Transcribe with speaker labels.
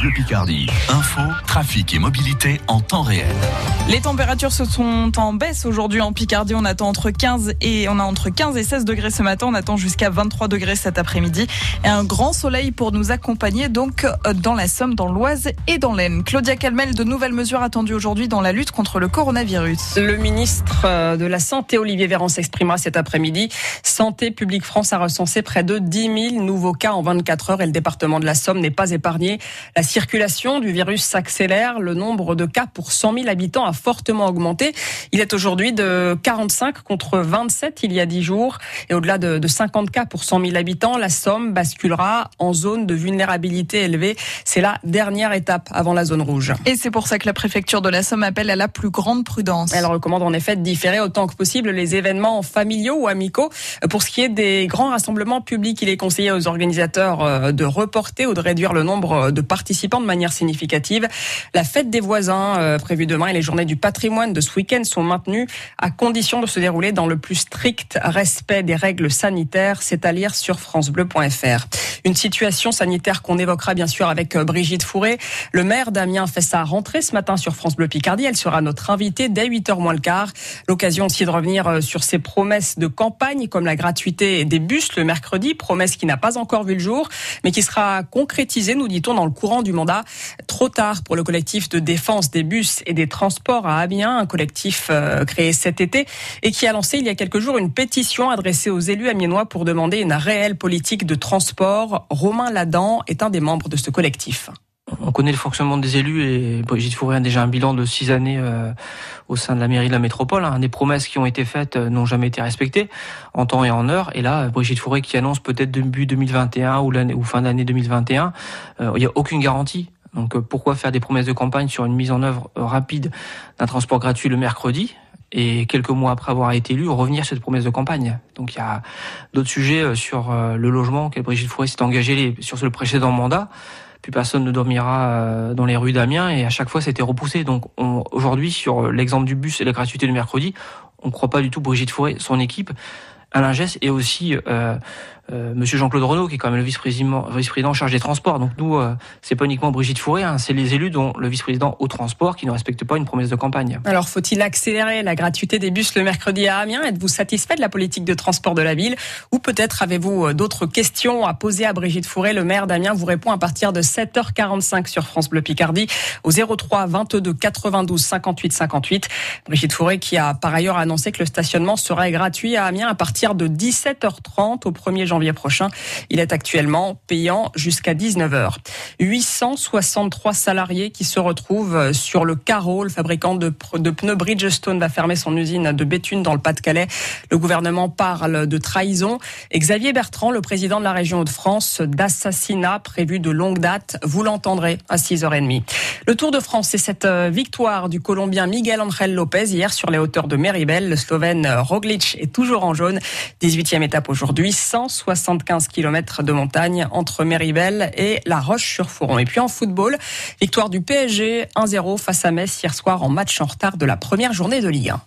Speaker 1: Bleu Picardie. Info, trafic et mobilité en temps réel.
Speaker 2: Les températures se sont en baisse aujourd'hui en Picardie. On attend entre 15 et on a entre 15 et 16 degrés ce matin. On attend jusqu'à 23 degrés cet après-midi et un grand soleil pour nous accompagner donc dans la Somme, dans l'Oise et dans l'Aisne. Claudia Calmel, de nouvelles mesures attendues aujourd'hui dans la lutte contre le coronavirus.
Speaker 3: Le ministre euh, de la Santé, Olivier Véran, s'exprimera cet après-midi. Santé publique France a recensé près de 10 000 nouveaux cas en 24 heures et le département de la Somme n'est pas épargné. La circulation du virus s'accélère. Le nombre de cas pour 100 000 habitants a fortement augmenté. Il est aujourd'hui de 45 contre 27 il y a 10 jours. Et au-delà de, 50 cas pour 100 000 habitants, la Somme basculera en zone de vulnérabilité élevée. C'est la dernière étape avant la zone rouge.
Speaker 2: Et c'est pour ça que la préfecture de la Somme appelle à la plus grande prudence.
Speaker 3: Elle recommande en effet de différer autant que possible les événements familiaux ou amicaux. Pour ce qui est des grands rassemblements publics, il est conseillé aux organisateurs euh, de reporter ou de réduire le nombre de participants de manière significative. La fête des voisins euh, prévue demain et les journées du patrimoine de ce week-end sont maintenus à condition de se dérouler dans le plus strict respect des règles sanitaires. C'est à lire sur francebleu.fr. Une situation sanitaire qu'on évoquera bien sûr avec euh, Brigitte Fourré. Le maire d'Amiens fait sa rentrée ce matin sur France Bleu Picardie. Elle sera notre invitée dès 8h moins le quart. L'occasion aussi de revenir euh, sur ses promesses de campagne comme la gratuité des bus le mercredi, promesse qui n'a pas encore vu le jour, mais qui sera concrétisée, nous dit-on, dans le courant du mandat. Trop tard pour le collectif de défense des bus et des transports à Amiens, un collectif euh, créé cet été et qui a lancé il y a quelques jours une pétition adressée aux élus amiénois pour demander une réelle politique de transport. Romain Ladan est un des membres de ce collectif.
Speaker 4: On connaît le fonctionnement des élus et Brigitte Fourré a déjà un bilan de six années euh, au sein de la mairie de la métropole. Hein. Des promesses qui ont été faites euh, n'ont jamais été respectées en temps et en heure. Et là, Brigitte Fourré qui annonce peut-être début 2021 ou, ou fin d'année 2021, il n'y a aucune garantie donc euh, pourquoi faire des promesses de campagne sur une mise en œuvre euh, rapide d'un transport gratuit le mercredi et quelques mois après avoir été élu, revenir sur cette promesse de campagne? Donc il y a d'autres sujets euh, sur le logement que Brigitte Fourré s'est engagée sur le précédent mandat. Puis personne ne dormira dans les rues d'Amiens et à chaque fois c'était repoussé. Donc aujourd'hui sur l'exemple du bus et la gratuité le mercredi, on ne croit pas du tout Brigitte Fourré, son équipe, Alain Gess et aussi euh, euh, Monsieur Jean-Claude Renault, qui est quand même le vice-président vice-président chargé des transports. Donc nous, euh, c'est pas uniquement Brigitte Fourré, hein, c'est les élus dont le vice-président au transport qui ne respectent pas une promesse de campagne.
Speaker 3: Alors faut-il accélérer la gratuité des bus le mercredi à Amiens? Êtes-vous satisfait de la politique de transport de la ville? Ou peut-être avez-vous euh, d'autres questions à poser à Brigitte Fourré? Le maire d'Amiens vous répond à partir de 7h45 sur France Bleu Picardie au 03 22 92 58 58. Brigitte Fourré qui a par ailleurs annoncé que le stationnement serait gratuit à Amiens à partir de 17h30 au 1er janvier prochain. Il est actuellement payant jusqu'à 19h. 863 salariés qui se retrouvent sur le carreau. Le fabricant de, pneus Bridgestone va fermer son usine de Béthune dans le Pas-de-Calais. Le gouvernement parle de trahison. Xavier Bertrand, le président de la région de France, d'assassinat prévu de longue date. Vous l'entendrez à 6h30. Le Tour de France, c'est cette euh, victoire du Colombien Miguel Angel Lopez hier sur les hauteurs de Meribel. Le Slovène Roglic est toujours en jaune. 18e étape aujourd'hui, 175 km de montagne entre Méribel et La Roche-sur-Foron. Et puis en football, victoire du PSG 1-0 face à Metz hier soir en match en retard de la première journée de Ligue 1.